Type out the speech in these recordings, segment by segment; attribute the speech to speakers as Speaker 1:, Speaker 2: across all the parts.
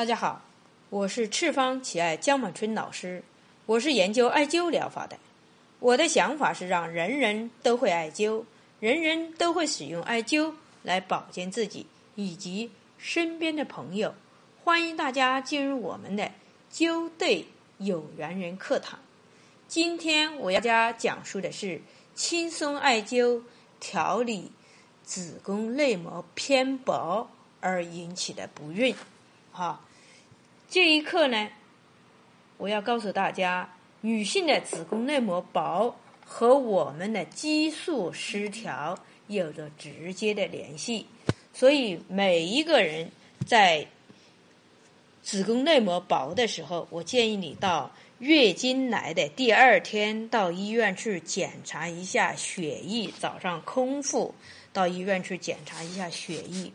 Speaker 1: 大家好，我是赤方奇爱江满春老师，我是研究艾灸疗法的。我的想法是让人人都会艾灸，人人都会使用艾灸来保健自己以及身边的朋友。欢迎大家进入我们的灸对有缘人课堂。今天我要家讲述的是轻松艾灸调理子宫内膜偏薄而引起的不孕。好，这一课呢，我要告诉大家，女性的子宫内膜薄和我们的激素失调有着直接的联系，所以每一个人在子宫内膜薄的时候，我建议你到月经来的第二天到医院去检查一下血液，早上空腹到医院去检查一下血液，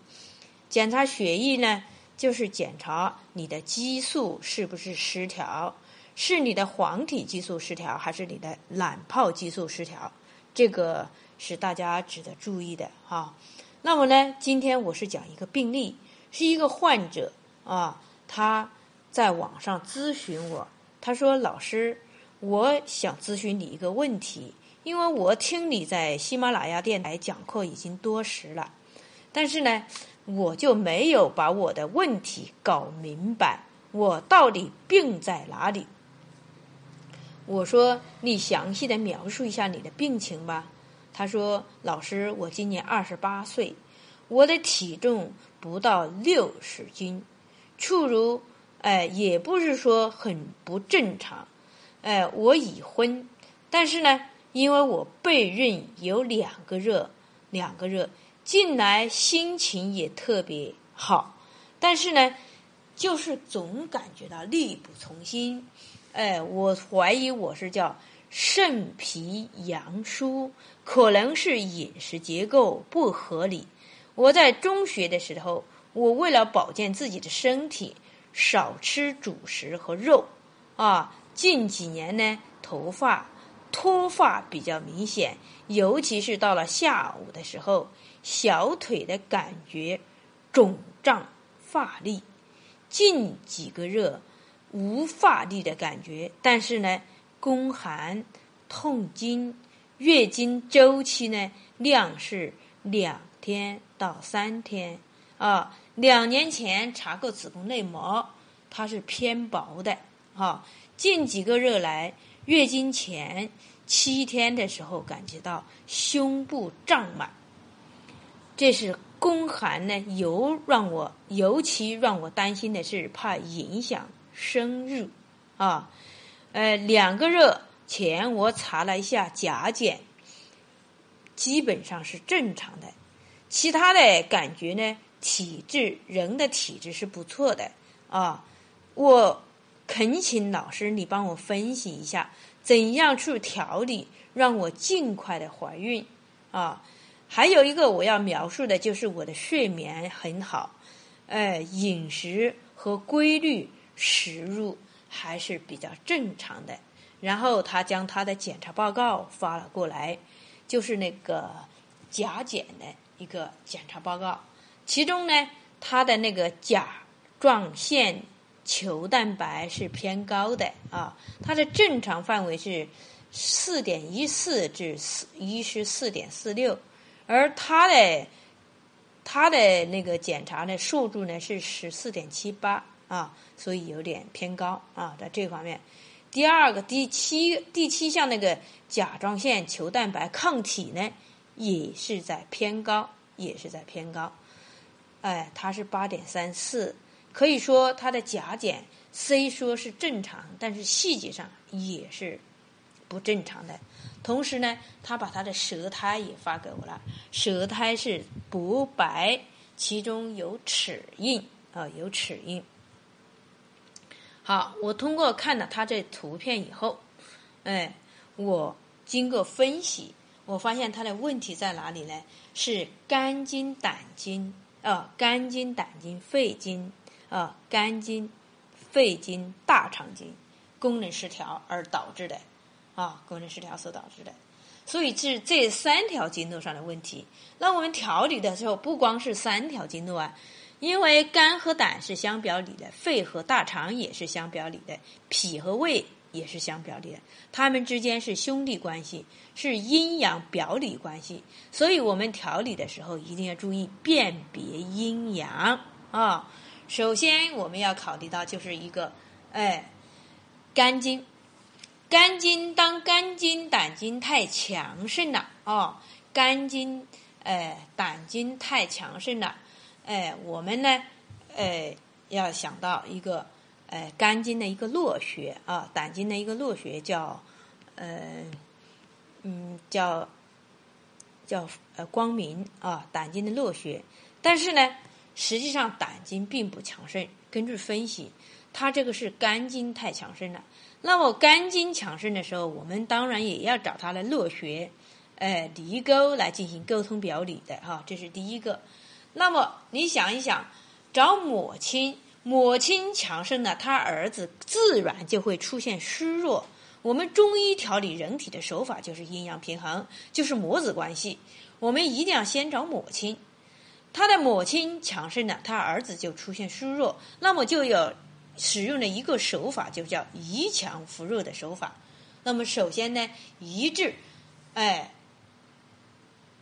Speaker 1: 检查血液呢。就是检查你的激素是不是失调，是你的黄体激素失调，还是你的卵泡激素失调？这个是大家值得注意的哈。那么呢，今天我是讲一个病例，是一个患者啊，他在网上咨询我，他说：“老师，我想咨询你一个问题，因为我听你在喜马拉雅电台讲课已经多时了，但是呢。”我就没有把我的问题搞明白，我到底病在哪里？我说你详细的描述一下你的病情吧。他说：“老师，我今年二十八岁，我的体重不到六十斤，处如哎，也不是说很不正常。哎，我已婚，但是呢，因为我备孕有两个热，两个热。”近来心情也特别好，但是呢，就是总感觉到力不从心。哎，我怀疑我是叫肾脾阳虚，可能是饮食结构不合理。我在中学的时候，我为了保健自己的身体，少吃主食和肉。啊，近几年呢，头发脱发比较明显，尤其是到了下午的时候。小腿的感觉肿胀乏力，近几个热无乏力的感觉，但是呢，宫寒痛经，月经周期呢量是两天到三天啊。两年前查过子宫内膜，它是偏薄的哈。近几个热来，月经前七天的时候感觉到胸部胀满。这是宫寒呢，尤让我尤其让我担心的是，怕影响生育啊。呃，两个热前我查了一下甲减，基本上是正常的。其他的感觉呢，体质人的体质是不错的啊。我恳请老师你帮我分析一下，怎样去调理，让我尽快的怀孕啊。还有一个我要描述的就是我的睡眠很好，呃，饮食和规律食入还是比较正常的。然后他将他的检查报告发了过来，就是那个甲减的一个检查报告，其中呢，他的那个甲状腺球蛋白是偏高的啊，它的正常范围是四点一四至四一十四点四六。而他的他的那个检查的数据呢是十四点七八啊，所以有点偏高啊，在这方面。第二个第七第七项那个甲状腺球蛋白抗体呢，也是在偏高，也是在偏高。哎，它是八点三四，可以说它的甲减虽说是正常，但是细节上也是不正常的。同时呢，他把他的舌苔也发给我了，舌苔是薄白，其中有齿印啊，有齿印。好，我通过看了他这图片以后，哎，我经过分析，我发现他的问题在哪里呢？是肝经、胆经啊，肝经、胆经、肺经啊，肝经、肺经、大肠经功能失调而导致的。啊，功能失调所导致的，所以是这三条经络上的问题。那我们调理的时候，不光是三条经络啊，因为肝和胆是相表里的，肺和大肠也是相表里的，脾和胃也是相表里的，它们之间是兄弟关系，是阴阳表里关系。所以我们调理的时候一定要注意辨别阴阳啊。首先我们要考虑到就是一个，哎，肝经，肝经当肝经、胆经太强盛了哦，肝经、哎胆经太强盛了。哎，我们呢，哎，要想到一个，哎，肝经的一个络穴啊，胆经的一个络穴叫，呃，嗯，叫叫呃光明啊，胆经的络穴。但是呢，实际上胆经并不强盛。根据分析，它这个是肝经太强盛了。那么肝经强盛的时候，我们当然也要找它的络穴，哎，离沟来进行沟通表里的哈，这是第一个。那么你想一想，找母亲，母亲强盛了，他儿子自然就会出现虚弱。我们中医调理人体的手法就是阴阳平衡，就是母子关系。我们一定要先找母亲，他的母亲强盛了，他儿子就出现虚弱，那么就有使用的一个手法就叫以强扶弱的手法。那么首先呢，一治，哎，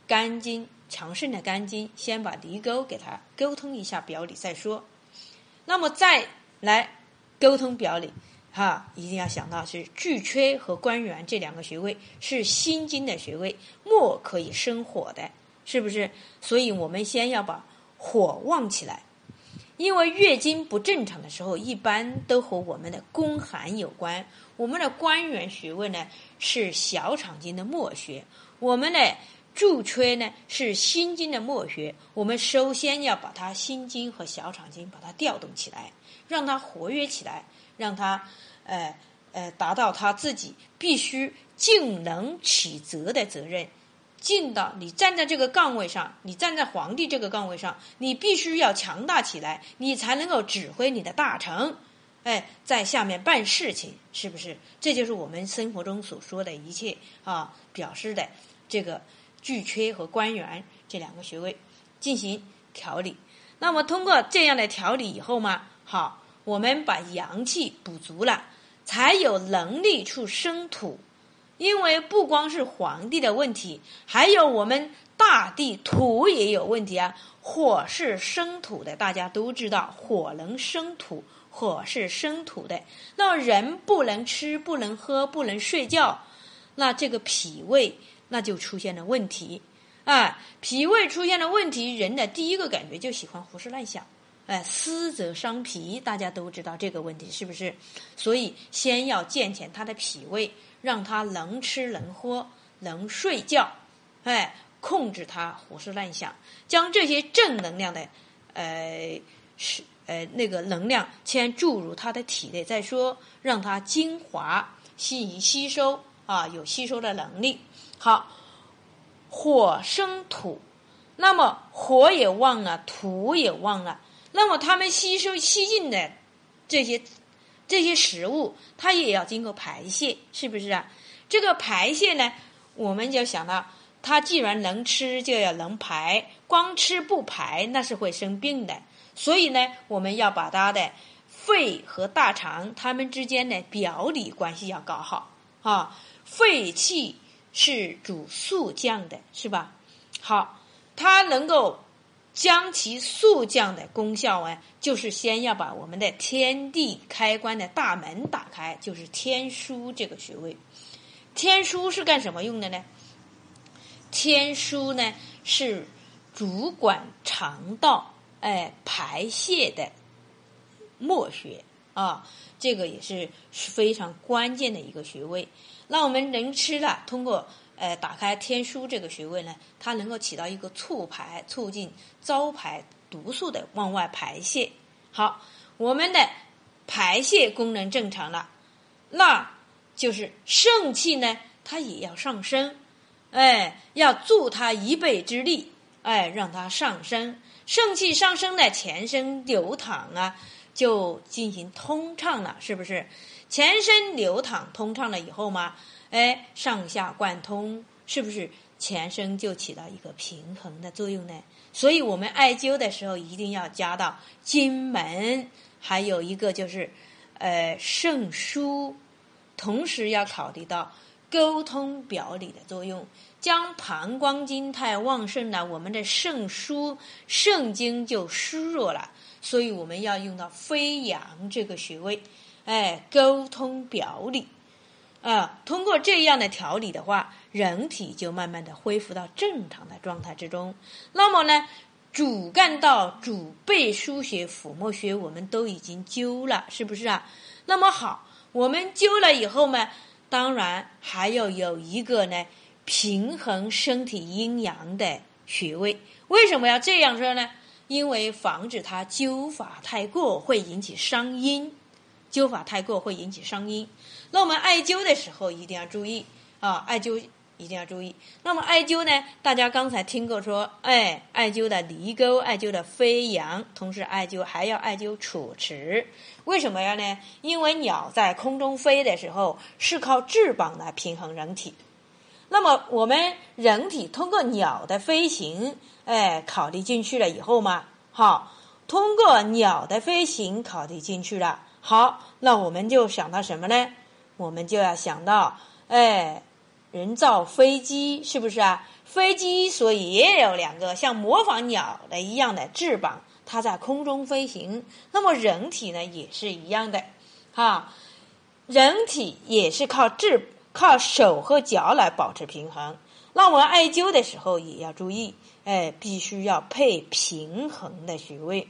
Speaker 1: 肝经。强盛的肝经，先把离沟给它沟通一下表里再说。那么再来沟通表里，哈，一定要想到是巨阙和关元这两个穴位是心经的穴位，木可以生火的，是不是？所以我们先要把火旺起来。因为月经不正常的时候，一般都和我们的宫寒有关。我们的关元穴位呢是小肠经的末穴，我们的。助缺呢是心经的末穴，我们首先要把它心经和小肠经把它调动起来，让它活跃起来，让它呃呃达到它自己必须尽能起责的责任，进到你站在这个岗位上，你站在皇帝这个岗位上，你必须要强大起来，你才能够指挥你的大臣，哎，在下面办事情，是不是？这就是我们生活中所说的一切啊，表示的这个。巨阙和关元这两个穴位进行调理，那么通过这样的调理以后嘛，好，我们把阳气补足了，才有能力去生土。因为不光是皇帝的问题，还有我们大地土也有问题啊。火是生土的，大家都知道，火能生土，火是生土的。那人不能吃，不能喝，不能睡觉，那这个脾胃。那就出现了问题，啊，脾胃出现了问题，人的第一个感觉就喜欢胡思乱想，哎，思则伤脾，大家都知道这个问题是不是？所以先要健全他的脾胃，让他能吃能喝能睡觉，哎，控制他胡思乱想，将这些正能量的，呃，是呃那个能量先注入他的体内再说，让他精华吸吸收啊，有吸收的能力。好，火生土，那么火也旺了，土也旺了，那么他们吸收吸进的这些这些食物，它也要经过排泄，是不是啊？这个排泄呢，我们就想到，它既然能吃，就要能排，光吃不排，那是会生病的。所以呢，我们要把它的肺和大肠它们之间的表里关系要搞好啊，肺气。是主速降的，是吧？好，它能够将其速降的功效啊，就是先要把我们的天地开关的大门打开，就是天枢这个穴位。天枢是干什么用的呢？天枢呢是主管肠道哎排泄的末穴啊，这个也是非常关键的一个穴位。那我们人吃了，通过呃打开天枢这个穴位呢，它能够起到一个促排、促进糟排毒素的往外排泄。好，我们的排泄功能正常了，那就是肾气呢，它也要上升，哎，要助它一倍之力，哎，让它上升。肾气上升的全身流淌啊，就进行通畅了，是不是？全身流淌通畅了以后嘛，哎，上下贯通，是不是全身就起到一个平衡的作用呢。所以我们艾灸的时候一定要加到经门，还有一个就是呃肾腧，同时要考虑到沟通表里的作用。将膀胱经太旺盛了，我们的肾腧、肾经就虚弱了，所以我们要用到飞扬这个穴位，哎，沟通表里，啊，通过这样的调理的话，人体就慢慢的恢复到正常的状态之中。那么呢，主干道、主背腧穴、腹膜穴我们都已经灸了，是不是啊？那么好，我们灸了以后呢，当然还要有一个呢。平衡身体阴阳的穴位，为什么要这样说呢？因为防止它灸法太过会引起伤阴，灸法太过会引起伤阴。那我们艾灸的时候一定要注意啊，艾灸一定要注意。那么艾灸呢，大家刚才听过说，哎，艾灸的离沟，艾灸的飞扬，同时艾灸还要艾灸楚池。为什么要呢？因为鸟在空中飞的时候是靠翅膀来平衡人体。那么我们人体通过鸟的飞行，哎，考虑进去了以后嘛，好，通过鸟的飞行考虑进去了，好，那我们就想到什么呢？我们就要想到，哎，人造飞机是不是啊？飞机所以也有两个像模仿鸟的一样的翅膀，它在空中飞行。那么人体呢也是一样的，哈，人体也是靠翅。靠手和脚来保持平衡，那我们艾灸的时候也要注意，哎，必须要配平衡的穴位，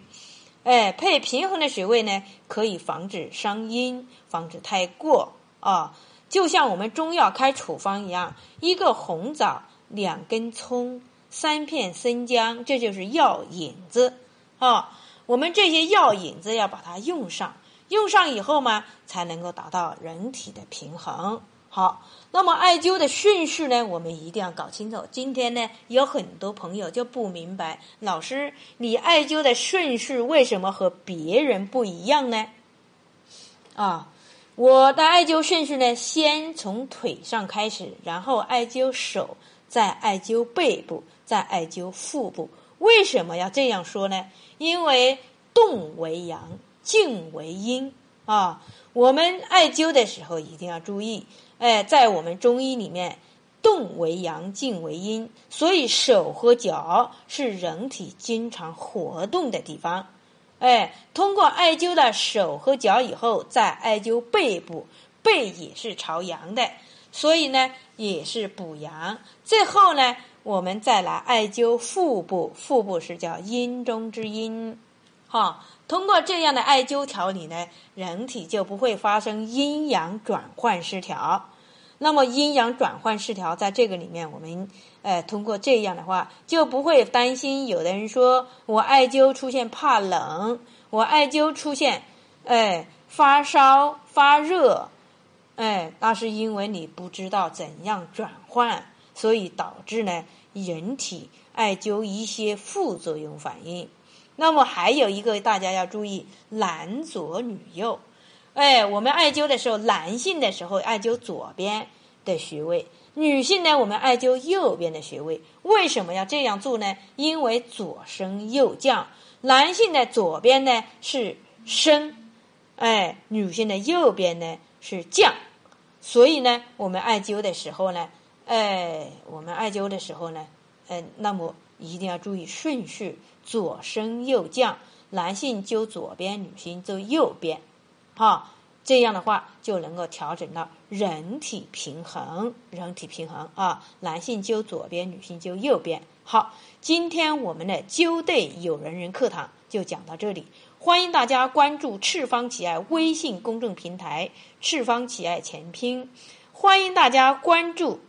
Speaker 1: 哎，配平衡的穴位呢，可以防止伤阴，防止太过啊。就像我们中药开处方一样，一个红枣，两根葱，三片生姜，这就是药引子啊。我们这些药引子要把它用上，用上以后嘛，才能够达到人体的平衡。好，那么艾灸的顺序呢？我们一定要搞清楚。今天呢，有很多朋友就不明白，老师，你艾灸的顺序为什么和别人不一样呢？啊，我的艾灸顺序呢，先从腿上开始，然后艾灸手，再艾灸背部，再艾灸腹部。为什么要这样说呢？因为动为阳，静为阴啊。我们艾灸的时候一定要注意。哎，在我们中医里面，动为阳，静为阴，所以手和脚是人体经常活动的地方。哎，通过艾灸的手和脚以后，再艾灸背部，背也是朝阳的，所以呢也是补阳。最后呢，我们再来艾灸腹部，腹部是叫阴中之阴。哈，通过这样的艾灸调理呢，人体就不会发生阴阳转换失调。那么阴阳转换失调，在这个里面，我们呃通过这样的话，就不会担心有的人说我艾灸出现怕冷，我艾灸出现哎发烧发热，哎，那是因为你不知道怎样转换，所以导致呢人体艾灸一些副作用反应。那么还有一个大家要注意，男左女右。哎，我们艾灸的时候，男性的时候艾灸左边的穴位，女性呢，我们艾灸右边的穴位。为什么要这样做呢？因为左升右降，男性的左边呢是升，哎，女性的右边呢是降。所以呢，我们艾灸的时候呢，哎，我们艾灸的时候呢，嗯，那么一定要注意顺序，左升右降，男性灸左边，女性灸右边。哈，这样的话就能够调整到人体平衡，人体平衡啊。男性灸左边，女性灸右边。好，今天我们的灸对有人人课堂就讲到这里，欢迎大家关注赤方奇艾微信公众平台“赤方奇艾全拼”，欢迎大家关注。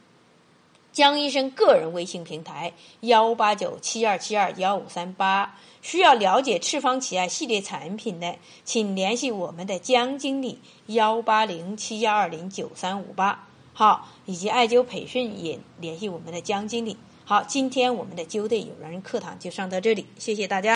Speaker 1: 江医生个人微信平台幺八九七二七二幺五三八，需要了解赤方奇艾系列产品的，请联系我们的江经理幺八零七幺二零九三五八。好，以及艾灸培训也联系我们的江经理。好，今天我们的灸队有人课堂就上到这里，谢谢大家。